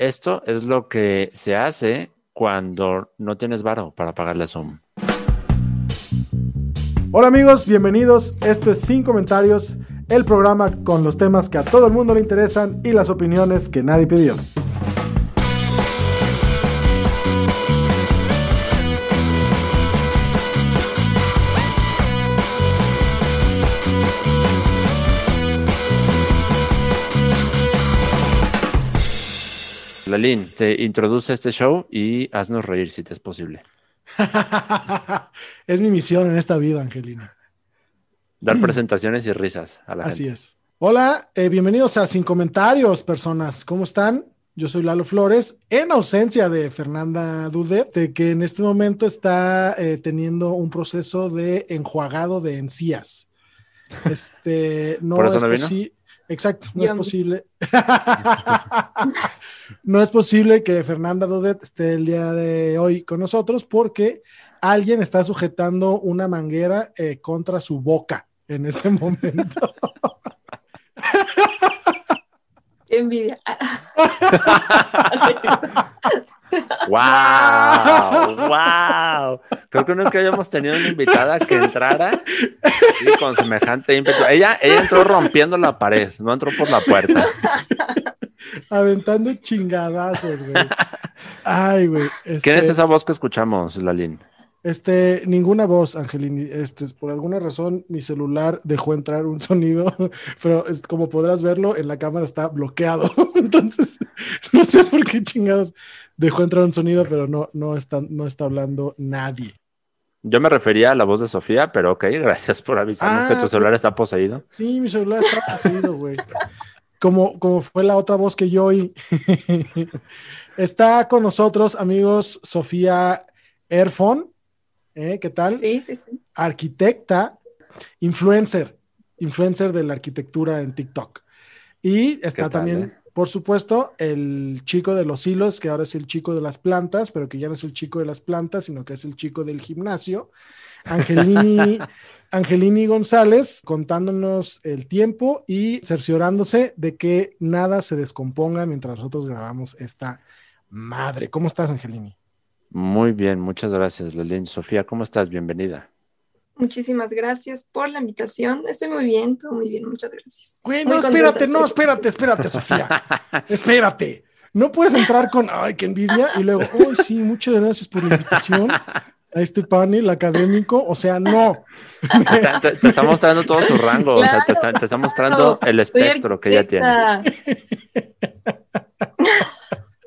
Esto es lo que se hace cuando no tienes varo para pagarle a Zoom. Hola amigos, bienvenidos. Esto es Sin Comentarios, el programa con los temas que a todo el mundo le interesan y las opiniones que nadie pidió. Lalín, te introduce a este show y haznos reír si te es posible. es mi misión en esta vida, Angelina. Dar presentaciones y risas a la Así gente. es. Hola, eh, bienvenidos a Sin Comentarios, personas. ¿Cómo están? Yo soy Lalo Flores, en ausencia de Fernanda Dudet, de que en este momento está eh, teniendo un proceso de enjuagado de encías. Este, no ¿Por eso es no vino? Exacto, no es posible. no es posible que Fernanda Dudet esté el día de hoy con nosotros porque alguien está sujetando una manguera eh, contra su boca en este momento. Qué envidia. ¡Wow! ¡Wow! Creo que nunca habíamos tenido una invitada que entrara y con semejante ímpetu. Ella, ella entró rompiendo la pared, no entró por la puerta. aventando chingadazos, güey. Ay, güey. Este, ¿Quién es esa voz que escuchamos, Lalín? Este, ninguna voz, Angelini. Este, por alguna razón, mi celular dejó entrar un sonido, pero es, como podrás verlo, en la cámara está bloqueado. Entonces, no sé por qué chingados dejó entrar un sonido, pero no, no está, no está hablando nadie. Yo me refería a la voz de Sofía, pero ok, gracias por avisarnos Ah, que tu celular está poseído. Sí, mi celular está poseído, güey. Como, como fue la otra voz que yo oí. está con nosotros, amigos, Sofía Erfon. ¿Eh? ¿Qué tal? Sí, sí, sí. arquitecta, influencer, influencer de la arquitectura en TikTok. Y está ¿Qué tal, también, eh? por supuesto, el chico de los hilos, que ahora es el chico de las plantas, pero que ya no es el chico de las plantas, sino que es el chico del gimnasio. Angelini, Angelini González contándonos el tiempo y cerciorándose de que nada se descomponga mientras nosotros grabamos esta madre. ¿Cómo estás, Angelini? Muy bien, muchas gracias, Lalín. Sofía, ¿cómo estás? Bienvenida. Muchísimas gracias por la invitación. Estoy muy bien, todo muy bien, muchas gracias. Güey, no, contenta espérate, no, espérate, espérate, Sofía. Espérate. No puedes entrar con, ay, qué envidia, y luego, ay, sí, muchas gracias por la invitación a este panel académico. O sea, no. Te, te- te está mostrando todo su rango, o sea, te está, te está mostrando el espectro que ella tiene.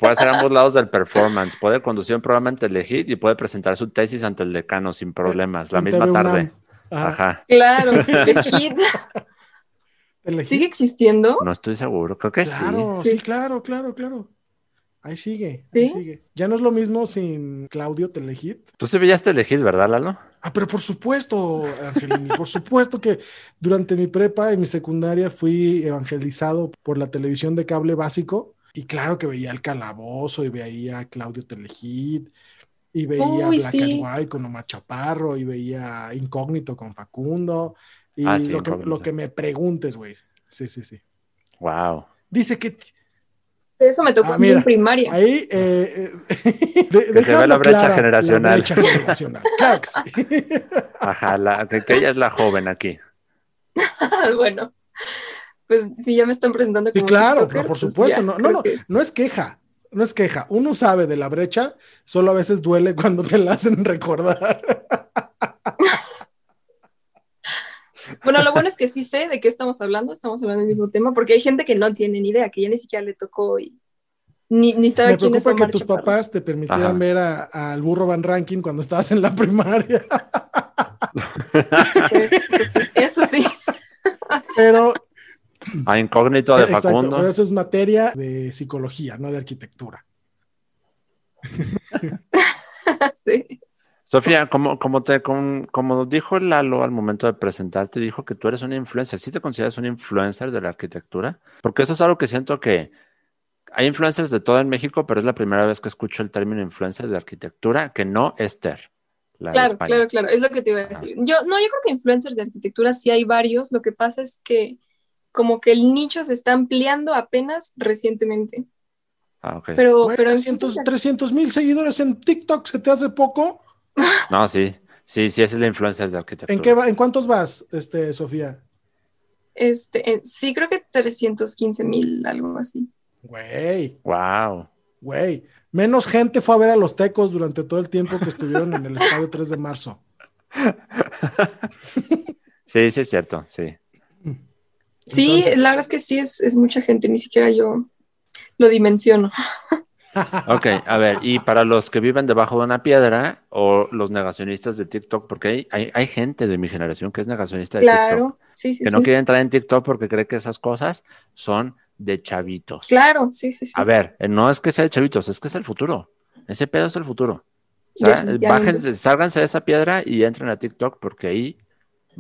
Puede hacer ambos lados del performance, puede conducir un programa ante el y puede presentar su tesis ante el decano sin problemas, la misma tarde. Ajá, Ajá. Claro, el hit. elegí. ¿Sigue existiendo? No estoy seguro, creo que Claro, sí. sí. Sí. claro, claro, claro. Ahí sigue, ahí ¿Sí? sigue. Ya no es lo mismo sin Claudio Telehit. Tú sí veías Telehit, ¿verdad, Lalo? Ah, pero por supuesto, Angelini, por supuesto que durante mi prepa y mi secundaria fui evangelizado por la televisión de cable básico y claro que veía el calabozo y veía a Claudio Telehit y veía Uy, Black sí. and White con Omar Chaparro y veía Incógnito con Facundo y Ah, sí, lo, que, lo que me preguntes, güey. Sí, sí, sí. Wow. Dice que Eso me tocó Ah, a mí mira, en primaria. ahí eh, eh, de- Que se ve la brecha clara generacional. La brecha generacional. Claro que sí. Ajá, la, que, que ella es la joven aquí. bueno, pues si ya me están presentando Sí, como claro, TikToker, no, por pues supuesto. ya, No, no, no, que- no es queja, no es queja. Uno sabe de la brecha, solo a veces duele cuando te la hacen recordar. Bueno, lo bueno es que sí sé de qué estamos hablando, estamos hablando del mismo tema, porque hay gente que no tiene ni idea, que ya ni siquiera le tocó y ni, ni sabe Me quién es preocupa que tus papás te permitieran Ajá. ver a- al burro Van Ranking cuando estabas en la primaria, Eso sí, eso sí. pero A incógnito de exacto, Facundo. pero eso es materia de psicología, no de arquitectura. sí. Sofía, como, como, te, como, como dijo Lalo al momento de presentarte, dijo que tú eres una influencer. ¿Sí te consideras una influencer de la arquitectura? Porque eso es algo que siento que hay influencers de todo en México, pero es la primera vez que escucho el término influencer de arquitectura, que no es Ter. la Claro, claro, claro, es lo que te iba a decir. Yo, no, yo creo que influencers de arquitectura sí hay varios, lo que pasa es que como que el nicho se está ampliando apenas recientemente, Ah, ok. pero, Güey, pero 300 300 mil seguidores en TikTok, ¿se te hace poco? No, sí, sí, sí, es la influencer de arquitectura. ¿En, qué va- ¿En cuántos vas, este, Sofía? este, eh, sí creo que 315 mil, algo así. Güey, Wow. güey. Menos gente fue a ver a los tecos durante todo el tiempo que estuvieron en el estadio 3 de marzo. Sí, sí es cierto, sí. Sí, Entonces- la verdad es que sí, es, es mucha gente, ni siquiera yo lo dimensiono. Ok, a ver, y para los que viven debajo de una piedra o los negacionistas de TikTok, porque hay, hay, hay gente de mi generación que es negacionista de TikTok, Claro, sí, sí, que sí. no quiere entrar en TikTok porque cree que esas cosas son de chavitos. Claro, sí, sí, sí. A ver, eh, no es que sea de chavitos, es que es el futuro. Ese pedo es el futuro. O sea, bájense, sálganse de esa piedra y entren a TikTok porque ahí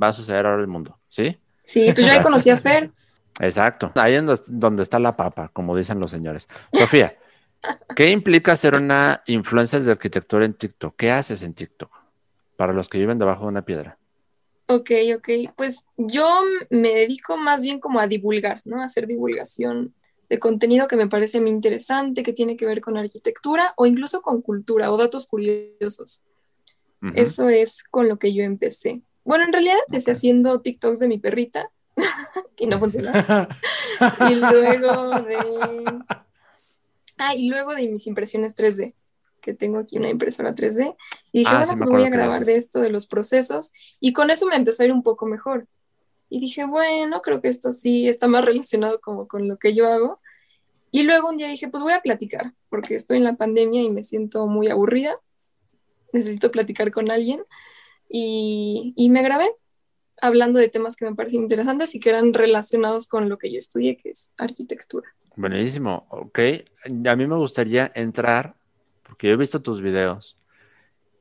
va a suceder ahora el mundo, ¿sí? Sí, pues yo ahí conocí a Fer. Exacto. Ahí es donde está la papa, como dicen los señores. Sofía, ¿qué implica ser una influencer de arquitectura en TikTok? ¿Qué haces en TikTok? Para los que viven debajo de una piedra. Ok, ok. Pues yo me dedico más bien como a divulgar, ¿no? A hacer divulgación de contenido que me parece mí interesante, que tiene que ver con arquitectura o incluso con cultura o datos curiosos. Eso es con lo que yo empecé. Bueno, en realidad empecé haciendo TikToks de mi perrita y no. Y luego de... Ah, y luego de mis impresiones 3D, que tengo aquí una impresora 3D. Y dije, Ah, bueno, sí pues voy a que grabar de esto, de los procesos. Y con eso me empezó a ir un poco mejor. Y dije, bueno, creo que esto sí está más relacionado como con lo que yo hago. Y luego un día dije, pues voy a platicar, porque estoy en la pandemia y me siento muy aburrida. Necesito platicar con alguien. Y, y me grabé hablando de temas que me parecían interesantes y que eran relacionados con lo que yo estudié, que es arquitectura. Buenísimo. Ok. A mí me gustaría entrar, porque yo he visto tus videos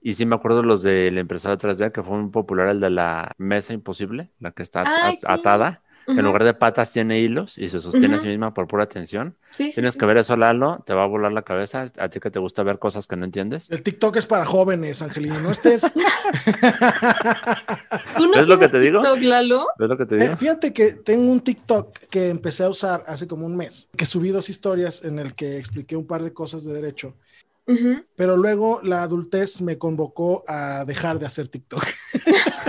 y sí me acuerdo los de la impresora 3D, que fue muy popular, el de la mesa imposible, la que está Ay, at- sí. atada. Que En lugar de patas tiene hilos y se sostiene a sí misma por pura tensión. Sí, sí, Tienes sí. que ver eso, Lalo, te va a volar la cabeza. A ti que te gusta ver cosas que no entiendes. El TikTok es para jóvenes, Angelina. No estés. ¿Tú no ¿Ves lo que te digo? TikTok, Lalo? ¿Ves lo que te Eh, digo? fíjate que tengo un TikTok que empecé a usar hace como un mes, que subí dos historias en el que expliqué un par de cosas de derecho, pero luego la adultez me convocó a dejar de hacer TikTok.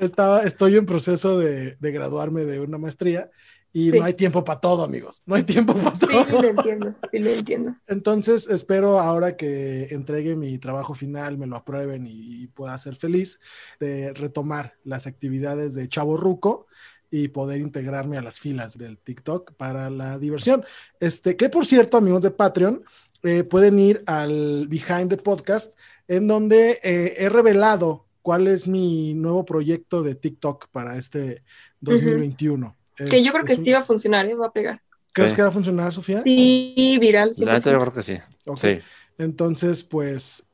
Estaba, estoy en proceso de, de graduarme de una maestría y Sí. no hay tiempo para todo, amigos. No hay tiempo para Sí, todo. lo entiendo, sí, lo entiendo. Entonces espero ahora que entregue mi trabajo final, me lo aprueben y, y pueda ser feliz de retomar las actividades de Chavo Ruco y poder integrarme a las filas del TikTok para la diversión. Este, que por cierto, amigos de Patreon, eh, pueden ir al Behind the Podcast, en donde eh, he revelado cuál es mi nuevo proyecto de TikTok para este 2021. que Es- yo creo que un- sí va a funcionar, ¿eh? va a pegar. ¿Crees Sí. que va a funcionar, Sofía? Sí, viral, La neta, yo 100%. creo que sí. Ok. Sí. Entonces, pues,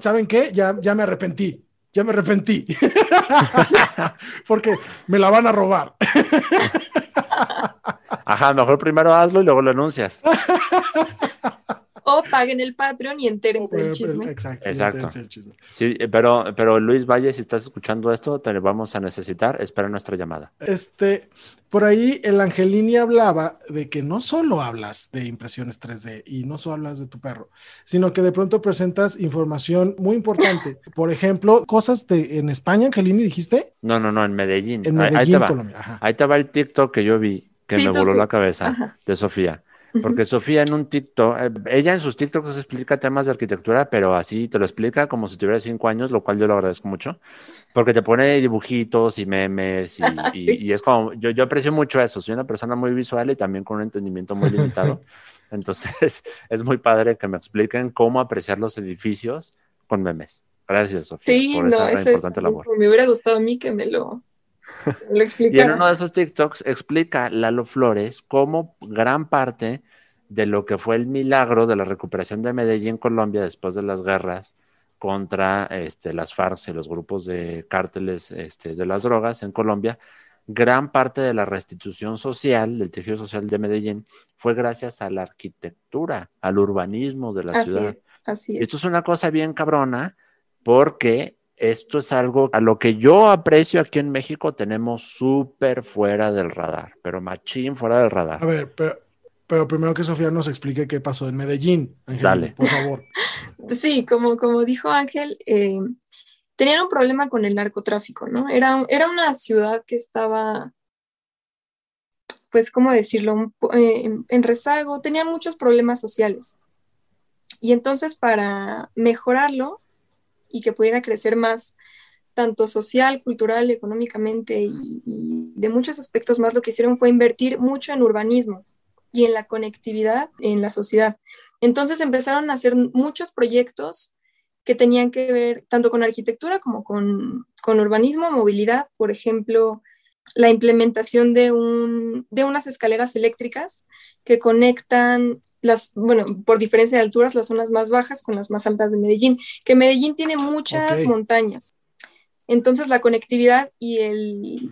¿saben qué? Ya, ya me arrepentí. Ya me arrepentí. Porque me la van a robar. Ajá, mejor primero hazlo y luego lo anuncias. O paguen el Patreon y entérense del chisme. Exacto. Exacto. chisme. Sí, eh, pero, pero Luis Valle, si estás escuchando esto, te vamos a necesitar. Espera nuestra llamada. Este, por ahí el Angelini hablaba de que no solo hablas de impresiones 3D y no solo hablas de tu perro, sino que de pronto presentas información muy importante. Por ejemplo, cosas de en España, Angelini, dijiste, No, no, no, en Medellín. en Ahí- ahí, Medellín, te va. Colombia. Ajá. Ahí te va el TikTok que yo vi, que Sí, me tú, voló tú. la cabeza Ajá. de Sofía. Porque Sofía en un TikTok, eh, ella en sus TikToks explica temas de arquitectura, pero así te lo explica como si tuviera cinco años, lo cual yo lo agradezco mucho, porque te pone dibujitos y memes y, y- Sí. y es como, yo, yo aprecio mucho eso, soy una persona muy visual y también con un entendimiento muy limitado, entonces es muy padre que me expliquen cómo apreciar los edificios con memes. Gracias, Sofía, Sí, por no, esa eso es. importante labor. Me hubiera gustado a mí que me lo, Y en uno de esos TikToks explica Lalo Flores cómo gran parte de lo que fue el milagro de la recuperación de Medellín, Colombia, después de las guerras contra este, las FARC y los grupos de cárteles este, de las drogas en Colombia, gran parte de la restitución social, del tejido social de Medellín, fue gracias a la arquitectura, al urbanismo de la así ciudad. Es, así es. Esto es una cosa bien cabrona porque esto es algo a lo que yo aprecio aquí en México, tenemos súper fuera del radar, pero machín fuera del radar. A ver, pero, pero primero que Sofía nos explique qué pasó en Medellín. Angelina, Dale. por favor. Sí, como, como dijo Ángel, eh, tenían un problema con el narcotráfico, ¿no? Era, era una ciudad que estaba, pues, ¿cómo decirlo?, eh, en, en rezago, tenían muchos problemas sociales. Y entonces para mejorarlo y que pudiera crecer más, tanto social, cultural, económicamente y, de muchos aspectos más, lo que hicieron fue invertir mucho en urbanismo y en la conectividad en la sociedad. Entonces empezaron a hacer muchos proyectos que tenían que ver tanto con arquitectura como con, con urbanismo, movilidad, por ejemplo, la implementación de, un, de unas escaleras eléctricas que conectan las, bueno, por diferencia de alturas, las zonas más bajas con las más altas de Medellín, que Medellín tiene muchas montañas. Entonces la conectividad y el,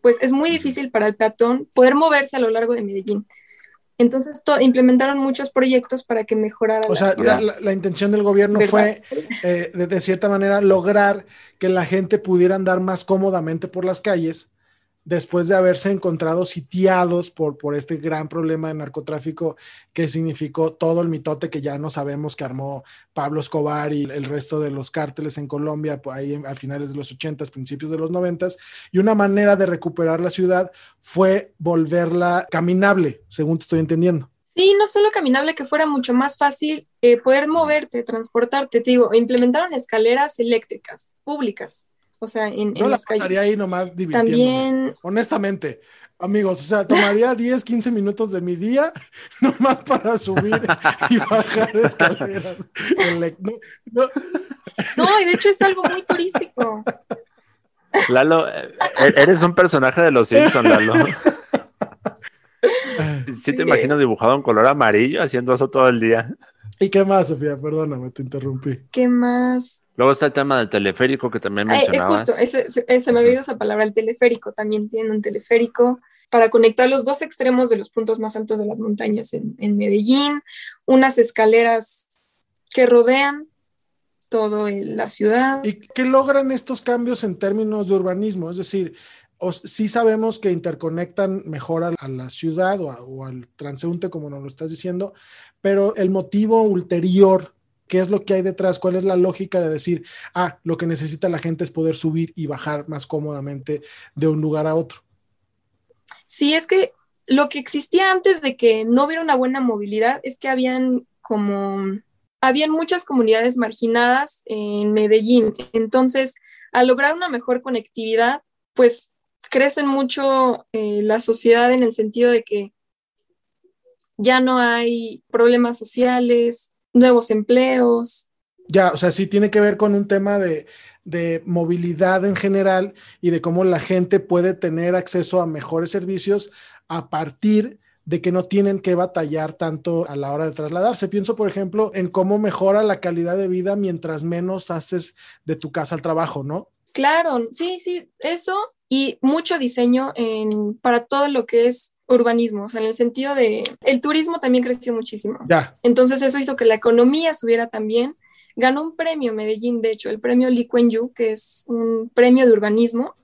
pues es muy difícil para el peatón poder moverse a lo largo de Medellín. Entonces to- implementaron muchos proyectos para que mejorara O la sea, ciudad. la, la- la intención del gobierno ¿Verdad? fue, eh, de, de cierta manera, lograr que la gente pudiera andar más cómodamente por las calles después de haberse encontrado sitiados por, por este gran problema de narcotráfico que significó todo el mitote que ya no sabemos que armó Pablo Escobar y el resto de los cárteles en Colombia, pues, ahí a finales de los 80, principios de los 90, y una manera de recuperar la ciudad fue volverla caminable, según te estoy entendiendo. Sí, no solo caminable, que fuera mucho más fácil eh, poder moverte, transportarte. Te digo, implementaron escaleras eléctricas públicas, o sea, en, en Yo la las pasaría calles. ahí nomás divirtiéndome. También, Honestamente, amigos, o sea, tomaría 10, 15 minutos de mi día nomás para subir y bajar escaleras. No, no, no, y de hecho es algo muy turístico. Lalo, eh, eres un personaje de los Simpsons, Lalo. Sí te Sí. imagino dibujado en color amarillo haciendo eso todo el día. ¿Y qué más, Sofía? Perdóname, te interrumpí. ¿Qué más? Luego está el tema del teleférico que también Ay, eh, mencionabas. justo, ese, ese- se me había ido esa palabra, el teleférico. También tiene un teleférico para conectar los dos extremos de los puntos más altos de las montañas en, en Medellín, unas escaleras que rodean todo el- la ciudad. ¿Y qué logran estos cambios en términos de urbanismo? Es decir, os- sí sabemos que interconectan mejor a, a la ciudad o, a- o al transeúnte, como nos lo estás diciendo, pero el motivo ulterior, ¿qué es lo que hay detrás? ¿Cuál es la lógica de decir, ah, lo que necesita la gente es poder subir y bajar más cómodamente de un lugar a otro? Sí, es que lo que existía antes de que no hubiera una buena movilidad es que habían como, habían muchas comunidades marginadas en Medellín. Entonces, al lograr una mejor conectividad, pues crecen mucho eh, la sociedad en el sentido de que ya no hay problemas sociales, nuevos empleos. Ya, o sea, sí tiene que ver con un tema de, de movilidad en general y de cómo la gente puede tener acceso a mejores servicios a partir de que no tienen que batallar tanto a la hora de trasladarse. Pienso, por ejemplo, en cómo mejora la calidad de vida mientras menos haces de tu casa al trabajo, ¿no? Claro, sí, sí, eso y mucho diseño en, para todo lo que es urbanismo, o sea, en el sentido de, el turismo también creció muchísimo. Ya, Entonces eso hizo que la economía subiera también. Ganó un premio Medellín, de hecho, el premio Lee Kuan Yew, que es un premio de urbanismo.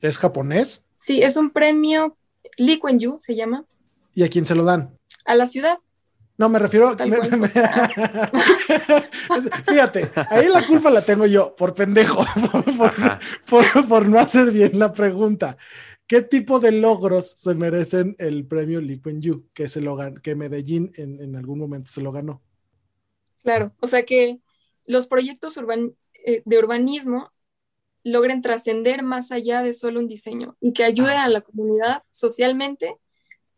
es japonés. Sí, es un premio, Lee Kuan Yew se llama, ¿Y a quién se lo dan? a la ciudad. No, me refiero. Me- me- Fíjate, ahí la culpa la tengo yo, por pendejo, por- por no hacer bien la pregunta. ¿Qué tipo de logros se merecen el premio Lee Kuan Yew que, se lo que Medellín en, en algún momento se lo ganó? Claro, o sea que los proyectos urban- eh, de urbanismo logren trascender más allá de solo un diseño y que ayuden a la comunidad socialmente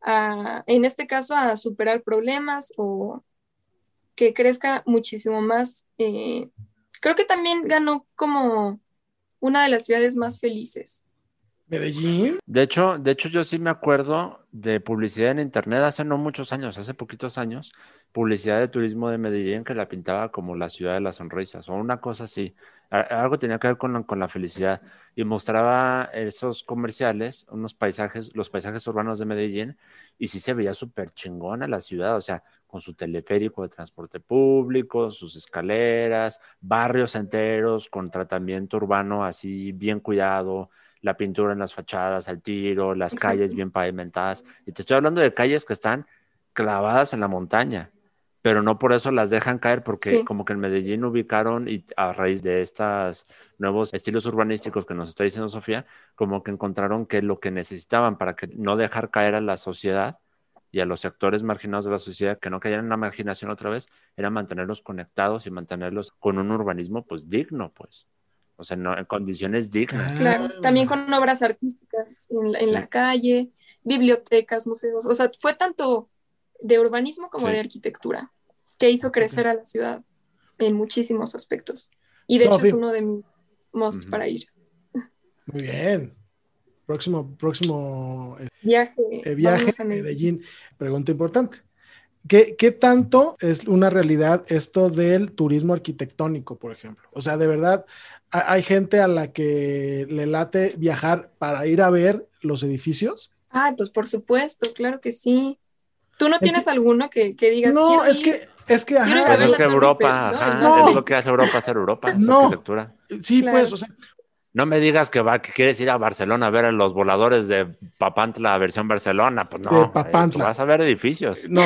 a, en este caso, a superar problemas o que crezca muchísimo más. eh, creo que también ganó como una de las ciudades más felices. Medellín. De hecho, de hecho, yo sí me acuerdo de publicidad en internet hace no muchos años, hace poquitos años, publicidad de turismo de Medellín que la pintaba como la ciudad de las sonrisas o una cosa así. Algo tenía que ver con la, con la felicidad y mostraba esos comerciales, unos paisajes, los paisajes urbanos de Medellín y sí se veía súper chingona la ciudad, o sea, con su teleférico de transporte público, sus escaleras, barrios enteros con tratamiento urbano así bien cuidado la pintura en las fachadas al tiro, las calles bien pavimentadas. Y te estoy hablando de calles que están clavadas en la montaña, pero no por eso las dejan caer, porque como que en Medellín ubicaron y a raíz de estos nuevos estilos urbanísticos que nos está diciendo Sofía, como que encontraron que lo que necesitaban para que no dejar caer a la sociedad y a los sectores marginados de la sociedad que no cayeran en la marginación otra vez, era mantenerlos conectados y mantenerlos con un urbanismo pues digno, pues o sea, no, en condiciones dignas. Claro, también con obras artísticas en, la, calle, bibliotecas, museos, o sea, fue tanto de urbanismo como de arquitectura que hizo crecer a la ciudad en muchísimos aspectos. Y de hecho es uno de mis most para ir. Muy bien. Próximo, próximo eh, viaje, eh, viaje a Medellín. Pregunta importante. ¿Qué, ¿Qué, tanto es una realidad esto del turismo arquitectónico, por ejemplo? O sea, de verdad, hay gente a la que le late viajar para ir a ver los edificios. Ah, pues por supuesto, claro que sí. ¿Tú no tienes alguno que, que digas? No, es que, es que, ajá. es que Europa, ajá, es lo que hace Europa ser Europa, no, arquitectura. Sí, pues, o sea. No me digas que va, que quieres ir a Barcelona a ver a los voladores de Papantla versión Barcelona, pues no. De Papantla. vas a ver edificios. No,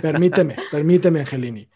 permíteme, permíteme, Angelini.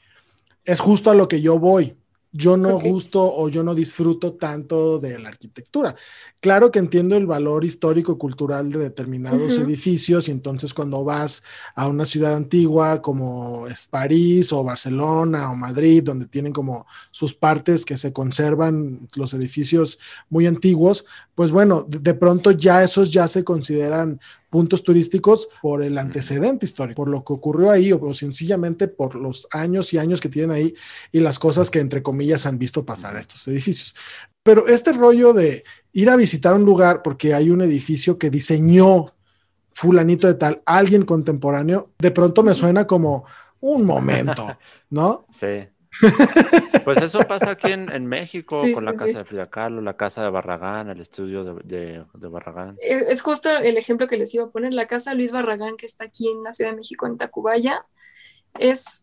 Es justo a lo que yo voy yo no gusto o yo no disfruto tanto de la arquitectura. Claro que entiendo el valor histórico cultural de determinados edificios y entonces cuando vas a una ciudad antigua como es París o Barcelona o Madrid, donde tienen como sus partes que se conservan los edificios muy antiguos, pues bueno, de pronto ya esos ya se consideran puntos turísticos por el antecedente histórico, por lo que ocurrió ahí o, sencillamente por los años y años que tienen ahí y las cosas que entre comillas han visto pasar a estos edificios. Pero este rollo de ir a visitar un lugar porque hay un edificio que diseñó fulanito de tal, alguien contemporáneo, de pronto me suena como un momento, ¿no? Sí. Pues eso pasa aquí en, México con la casa de Frida Kahlo, la casa de Barragán, el estudio de, Barragán. Es justo el ejemplo que les iba a poner. La casa Luis Barragán, que está aquí en la Ciudad de México, en Tacubaya, es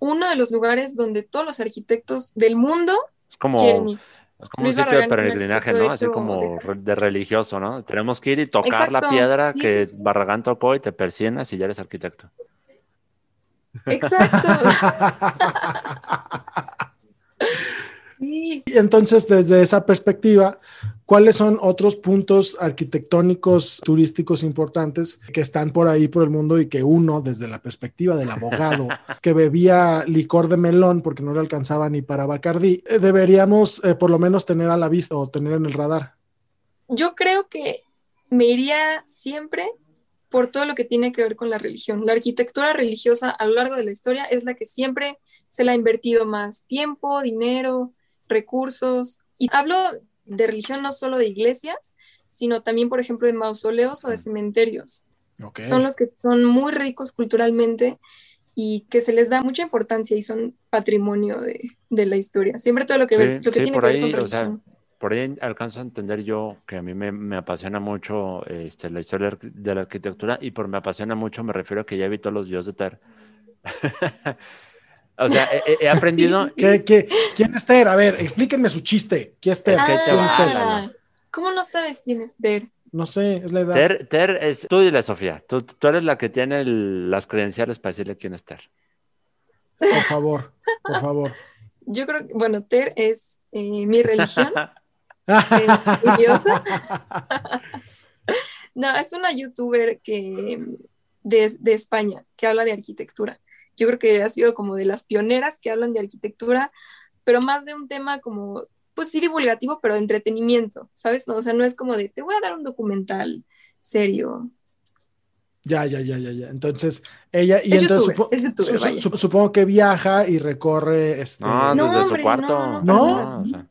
uno de los lugares donde todos los arquitectos del mundo es como, Es como un sitio de peregrinaje, ¿no? Así como de, religioso, ¿no? Tenemos que ir y tocar la piedra que Barragán tocó y te persienas y ya eres arquitecto. Exacto. Y entonces, desde esa perspectiva, ¿cuáles son otros puntos arquitectónicos turísticos importantes que están por ahí por el mundo y que uno, desde la perspectiva del abogado que bebía licor de melón porque no le alcanzaba ni para Bacardí, eh, deberíamos eh, por lo menos tener a la vista o tener en el radar? Yo creo que me iría siempre por todo lo que tiene que ver con la religión. La arquitectura religiosa a lo largo de la historia es la que siempre se le ha invertido más tiempo, dinero, recursos. Y hablo de religión no solo de iglesias, sino también, por ejemplo, de mausoleos o de cementerios. Son los que son muy ricos culturalmente y que se les da mucha importancia y son patrimonio de, la historia. Siempre todo lo que, tiene que ver con religión por ahí alcanzo a entender yo que a mí me, apasiona mucho este, la historia de la arquitectura y por me apasiona mucho me refiero a que ya vi todos los videos de Ter. o sea, he, aprendido... ¿Qué, quién es Ter? A ver, explíquenme su chiste. ¿Quién es Ter? ¿Cómo no sabes quién es Ter? No sé, es la edad. Ter, ter es... Tú dile, Sofía. Tú, tú eres la que tiene las credenciales para decirle quién es Ter. Por favor, por favor. Yo creo que, bueno, Ter es eh, mi religión. no, es una youtuber que, de, España que habla de arquitectura. Yo creo que ha sido como de las pioneras que hablan de arquitectura, pero más de un tema como, pues sí, divulgativo, pero de entretenimiento, ¿sabes? No, o sea, no es como de, te voy a dar un documental serio. Ya, ya, ya, ya, ya. Entonces, ella, y entonces supongo que viaja y recorre este. No, desde su cuarto. No, No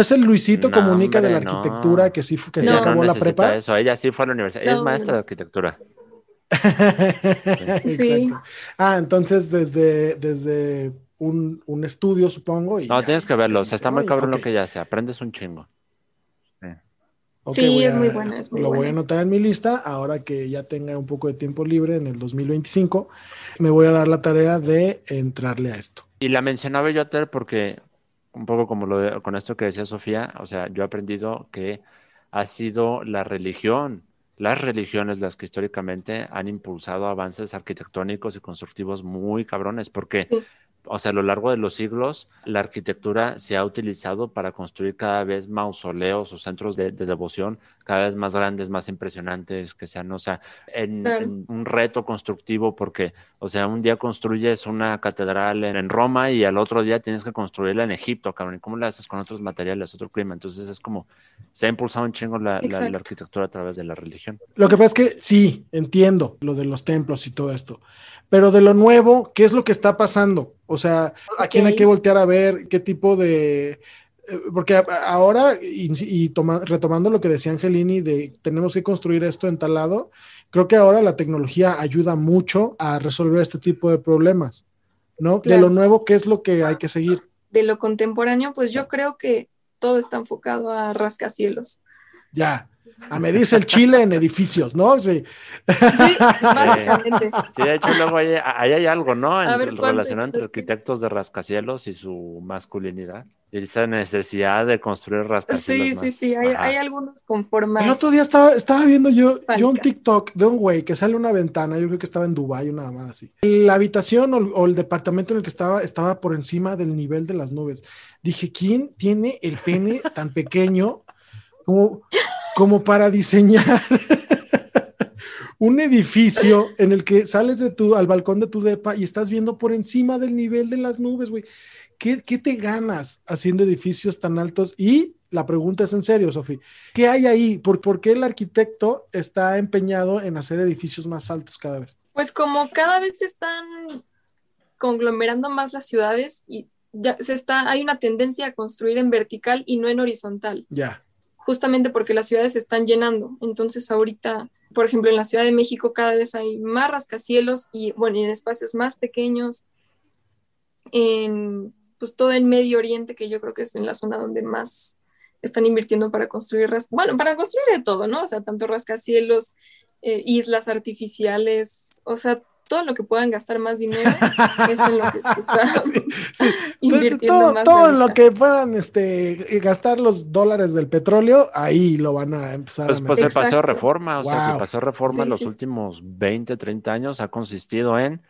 es el Luisito No, comunica de la no. arquitectura que sí, que sí No. acabó la prepa. Eso, ella sí fue a la universidad. Ella es No, maestra no. de arquitectura. Sí. Ah, entonces desde, desde un, un estudio, supongo. Y No, ya tienes que verlo. O sea, está muy "Oye, cabrón ok, lo que ella hace. Aprendes un chingo. Sí. Sí, es a- muy buena, es muy Lo voy a anotar en mi lista. Ahora que ya tenga un poco de tiempo libre en el 2025, me voy a dar la tarea de entrarle a esto. Y la mencionaba yo ayer porque, un poco como lo de- con esto que decía Sofía, o sea, yo he aprendido que ha sido la religión, las religiones las que históricamente han impulsado avances arquitectónicos y constructivos muy cabrones, porque, Sí. o sea, a lo largo de los siglos, la arquitectura se ha utilizado para construir cada vez mausoleos o centros de, de devoción cada vez más grandes, más impresionantes, que sean, o sea, en, Claro. en un reto constructivo, porque, o sea, un día construyes una catedral en, en Roma y al otro día tienes que construirla en Egipto, cabrón. ¿Y cómo la haces con otros materiales, otro clima? Entonces es como, se ha impulsado un chingo la, la- la Exacto. arquitectura a través de la religión. Lo que pasa es que sí, entiendo lo de los templos y todo esto, pero de lo nuevo, ¿qué es lo que está pasando? O sea, ¿a quién hay que voltear a ver? ¿Qué tipo de...? eh, Porque ahora, y, y toma- retomando lo que decía Angelini de tenemos que construir esto en tal lado, creo que ahora la tecnología ayuda mucho a resolver este tipo de problemas, ¿no? De lo nuevo, ¿qué es lo que hay que seguir? De lo contemporáneo, pues yo creo que todo está enfocado a rascacielos. Ya, a medirse el chile en edificios, ¿no? Sí. Sí, básicamente. Sí, de hecho, luego hay, ahí hay algo, ¿no? En, ver, ¿cuánto relacionado entre arquitectos de rascacielos y su masculinidad. Y esa necesidad de construir rascacielos. Sí, sí, sí, hay, hay algunos con formas. El otro día estaba, estaba viendo yo, yo un. TikTok de un güey que sale una ventana, yo creo que estaba en Dubái, una más así. La habitación o, o el departamento en el que estaba estaba por encima del nivel de las nubes. Dije, ¿quién tiene el pene tan pequeño como, como para diseñar un edificio en el que sales de tu, al balcón de tu depa y estás viendo por encima del nivel de las nubes, güey? ¿Qué, qué te ganas haciendo edificios tan altos? Y la pregunta es en serio, Sofi. ¿Qué hay ahí? ¿Por, por qué el arquitecto está empeñado en hacer edificios más altos cada vez? Pues como cada vez se están conglomerando más las ciudades y ya se está, hay una tendencia a construir en vertical y no en horizontal, Ya. justamente porque las ciudades se están llenando. Entonces ahorita, por ejemplo, en la Ciudad de México cada vez hay más rascacielos y bueno, en espacios más pequeños, en pues todo el Medio Oriente, que yo creo que es en la zona donde más están invirtiendo para construir, bueno, para construir de todo, ¿no? O sea, tanto rascacielos, eh, islas artificiales, o sea, todo lo que puedan gastar más dinero es en lo que se está Sí, sí. invirtiendo todo más. todo en lo que puedan este, gastar los dólares del petróleo, ahí lo van a empezar Pues, a pues meter. el paseo reforma, o sea, el paseo de reforma Sí, en los últimos 20, 30 años ha consistido en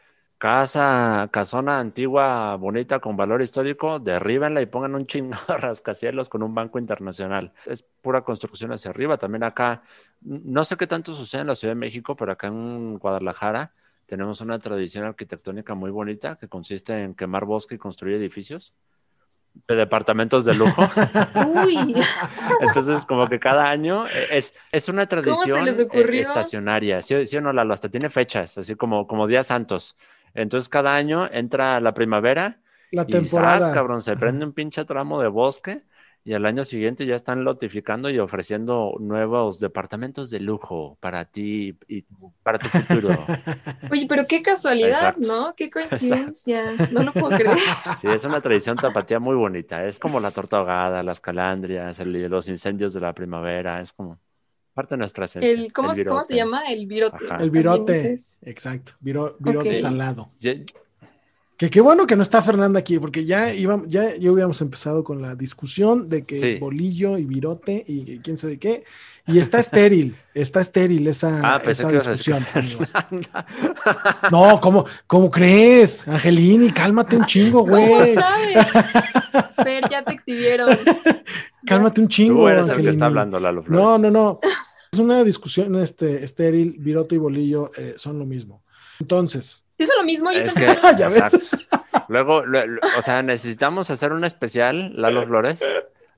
casa, casona antigua, bonita, con valor histórico, derríbenla y pongan un chingo de rascacielos con un banco internacional. Es pura construcción hacia arriba. También acá, no sé qué tanto sucede en la Ciudad de México, pero acá en Guadalajara tenemos una tradición arquitectónica muy bonita que consiste en quemar bosque y construir edificios de departamentos de lujo. Uy, Entonces, como que cada año eh, es, es una tradición eh, estacionaria, ¿sí, sí o no, Lalo? Hasta tiene fechas, así como, como días santos. Entonces, cada año entra la primavera la y ¡zas, temporada. cabrón, se prende un pinche tramo de bosque y al año siguiente ya están lotificando y ofreciendo nuevos departamentos de lujo para ti y para tu futuro. oye, pero qué casualidad, Exacto. ¿no? Qué coincidencia. No lo puedo creer. Sí, es una tradición tapatía muy bonita. Es como la torta ahogada, las calandrias, el- los incendios de la primavera. Es como parte de nuestra esencia. El, ¿cómo, el ¿Cómo se llama? El virote. Ajá. El virote. Exacto. viro- virote salado. Que qué bueno que no está Fernanda aquí, porque ya íbamos, ya, ya hubiéramos empezado con la discusión de que Sí. bolillo y virote y que quién sabe qué. Y está estéril, está estéril esa, Ah, esa discusión. No, ¿cómo, ¿cómo crees? Angelini, cálmate un chingo, ¿Cómo güey. sabes? Fer, ya te exhibieron. Cálmate un Tú chingo, eres el que Angelini. está hablando, Lalo Flores. No, no, no. Es una discusión este, estéril, virote y bolillo eh, son lo mismo. Entonces, ¿Hizo lo mismo? Yo Es que, también. Ya ves. Luego, lo- lo- o sea, necesitamos hacer un especial, Lalo Flores,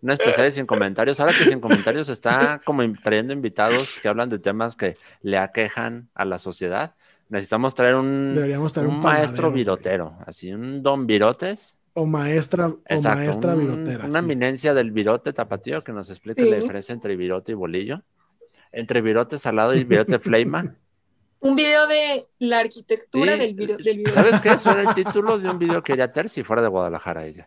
un especial de sin comentarios. Ahora que sin comentarios está como trayendo invitados que hablan de temas que le aquejan a la sociedad. Necesitamos traer un, deberíamos tener un, un maestro virotero, así, un don virotes, O maestra, o maestra un- virotera. Una sí. eminencia del virote tapatío que nos explique Sí. la diferencia entre virote y bolillo. Entre virote salado y virote fleima. Un video de la arquitectura Sí, del video. Del video. ¿Sabes qué? Eso era el título de un video que quería hacer si fuera de Guadalajara ella.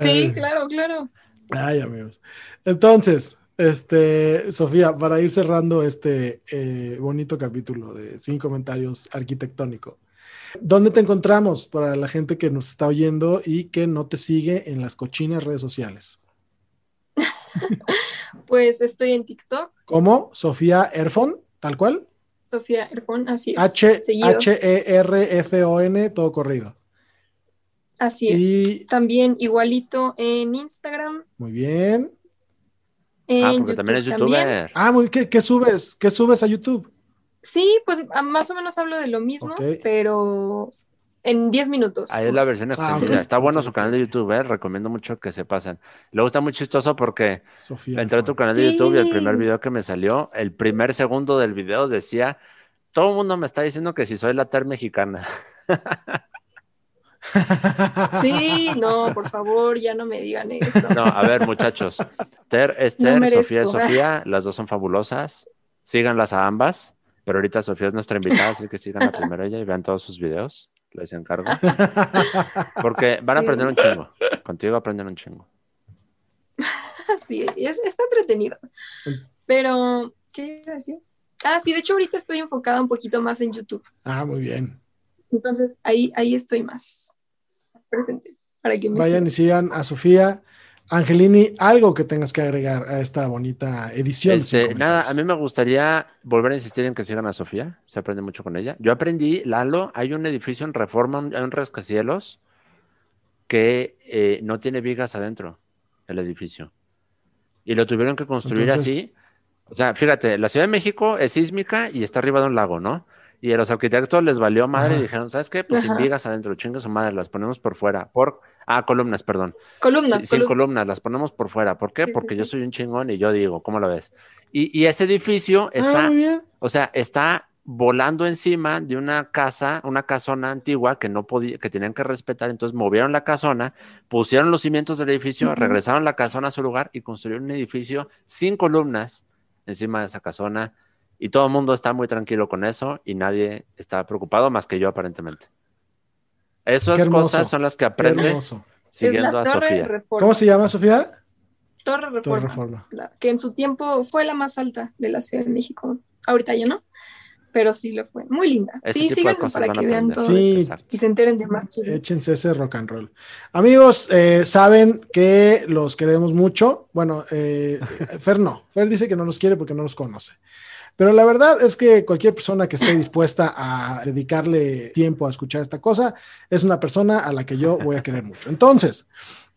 Sí, Ay. claro, claro. Ay, amigos. Entonces, este, Sofía, para ir cerrando este eh, bonito capítulo de Sin Comentarios Arquitectónico, ¿dónde te encontramos para la gente que nos está oyendo y que no te sigue en las cochinas redes sociales? Pues estoy en TikTok, Como Sofía Erfon, tal cual. Sofía Erfón, así es. H-. H-E-R-F-O-N, todo corrido. Así es. Y También igualito en Instagram, muy bien. en Ah, porque YouTube también es también. youtuber. Ah, muy, ¿qué, qué subes? ¿Qué subes a YouTube? Sí, pues a- más o menos hablo de lo mismo, pero en 10 minutos. Ahí es la versión Ah, extendida. Está bueno su canal de YouTube, ¿eh? recomiendo mucho que se pasen. Luego está muy chistoso porque Sofía. entré a tu canal de YouTube y el primer video que me salió, el primer segundo del video decía, todo el mundo me está diciendo que si soy la ter mexicana. Sí, no, por favor, ya no me digan eso. No, a ver, muchachos. Ter es Ter, merezco. Sofía es Sofía, las dos son fabulosas. Síganlas a ambas, pero ahorita Sofía es nuestra invitada, así que sigan a primero ella y vean todos sus videos. Les encargo. Porque van a aprender un chingo. Contigo aprenden un chingo. Sí, es, está entretenido. Pero, ¿qué iba a decir? Ah, sí, de hecho ahorita estoy enfocada un poquito más en YouTube. Ah, muy bien. Entonces ahí, ahí estoy más presente para que me Vayan y sigan a Sofía. Angelini, algo que tengas que agregar a esta bonita edición. Este, nada, a mí me gustaría volver a insistir en que sigan a Sofía. Se aprende mucho con ella. Yo aprendí, Lalo, hay un edificio en Reforma, un- hay un rascacielos que eh, no tiene vigas adentro, el edificio. Y lo tuvieron que construir Entonces- así. O sea, fíjate, la Ciudad de México es sísmica y está arriba de un lago, ¿no? Y a los arquitectos les valió madre Ajá. y dijeron, ¿sabes qué? Pues sin vigas adentro, chingue su madre, las ponemos por fuera. Por, ah, columnas, perdón. Columnas, sin columnas. columnas, las ponemos por fuera. ¿Por qué? Sí, sí, Porque yo sí. soy un chingón y yo digo, ¿cómo lo ves? Y, y ese edificio Ah, está, o sea, está volando encima de una casa, una casona antigua que no podía, que tenían que respetar. Entonces movieron la casona, pusieron los cimientos del edificio, Ujú. regresaron la casona a su lugar y construyeron un edificio sin columnas encima de esa casona. Y todo el mundo está muy tranquilo con eso y nadie está preocupado más que yo aparentemente. Esas hermoso, cosas son las que aprendes hermoso. Es la siguiendo a Torre Sofía. Reforma. ¿Cómo se llama, Sofía? Torre Torre Reforma. La- que en su tiempo fue la más alta de la Ciudad de México. Ahorita ya no, pero sí lo fue. Muy linda. Ese sí, síganlo para que vean todo Sí. eso y se enteren de más chismes. Échense ese rock and roll. Amigos, eh, saben que los queremos mucho. Bueno, eh, Fer no. Fer dice que no nos quiere porque no nos conoce. Pero la verdad es que cualquier persona que esté dispuesta a dedicarle tiempo a escuchar esta cosa es una persona a la que yo voy a querer mucho. Entonces,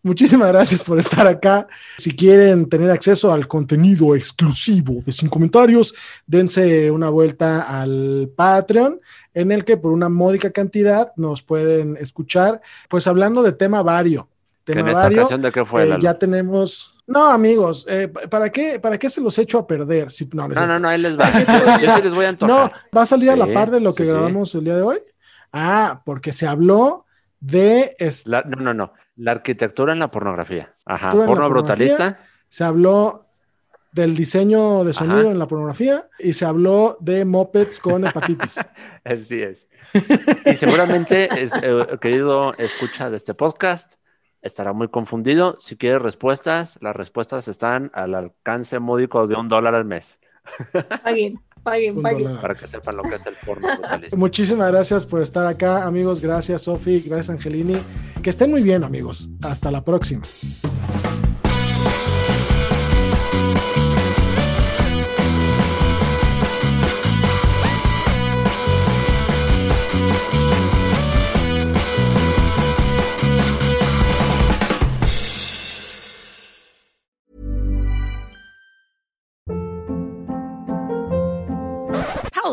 muchísimas gracias por estar acá. Si quieren tener acceso al contenido exclusivo de Sin Comentarios, dense una vuelta al Patreon en el que por una módica cantidad nos pueden escuchar, pues hablando de tema vario. Tema en esta vario, ocasión de qué fue eh, ya tenemos... No, amigos, eh, ¿para, qué, ¿para qué se los echo a perder? Si, no, no, No, no, ahí les va. Yo, sí les voy a antojar. No, va a salir a la par de lo que sí, grabamos el día de hoy. Ah, porque se habló de... La- no, no, no. La arquitectura en la pornografía. Ajá. Porno brutalista. se habló del diseño de sonido Ajá. en la pornografía y se habló de mopeds con hepatitis. Así es. Y seguramente, es, eh, querido escucha de este podcast, estará muy confundido. Si quieres respuestas, las respuestas están al alcance módico de un dólar al mes, Paguen, paguen, paguen. para que sepan lo que es el porno brutalista. Muchísimas gracias por estar acá, amigos. Gracias, Sofi. Gracias, Angelini. Que estén muy bien, amigos. Hasta la próxima.